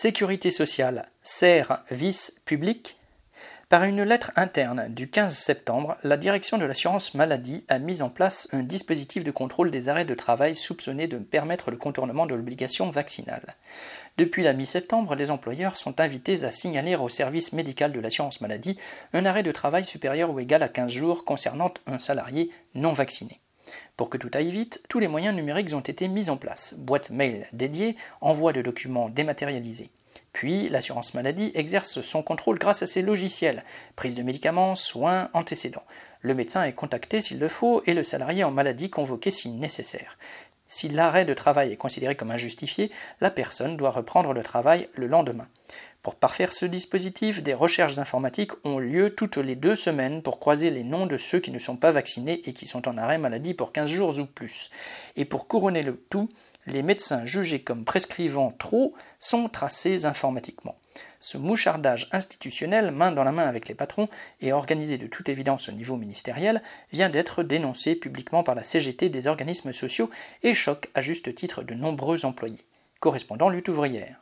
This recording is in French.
Sécurité sociale, serre vice public par une lettre interne du 15 septembre, la direction de l'assurance maladie a mis en place un dispositif de contrôle des arrêts de travail soupçonné de permettre le contournement de l'obligation vaccinale. Depuis la mi-septembre, les employeurs sont invités à signaler au service médical de l'assurance maladie un arrêt de travail supérieur ou égal à 15 jours concernant un salarié non vacciné. Pour que tout aille vite, tous les moyens numériques ont été mis en place. Boîte mail dédiée, envoi de documents dématérialisés. Puis, l'assurance maladie exerce son contrôle grâce à ses logiciels, prise de médicaments, soins, antécédents. Le médecin est contacté s'il le faut et le salarié en maladie convoqué si nécessaire. Si l'arrêt de travail est considéré comme injustifié, la personne doit reprendre le travail le lendemain. Pour parfaire ce dispositif, des recherches informatiques ont lieu toutes les deux semaines pour croiser les noms de ceux qui ne sont pas vaccinés et qui sont en arrêt maladie pour 15 jours ou plus. Et pour couronner le tout, les médecins jugés comme prescrivant trop sont tracés informatiquement. Ce mouchardage institutionnel, main dans la main avec les patrons et organisé de toute évidence au niveau ministériel, vient d'être dénoncé publiquement par la CGT des organismes sociaux et choque à juste titre de nombreux employés. Correspondant lutte ouvrière.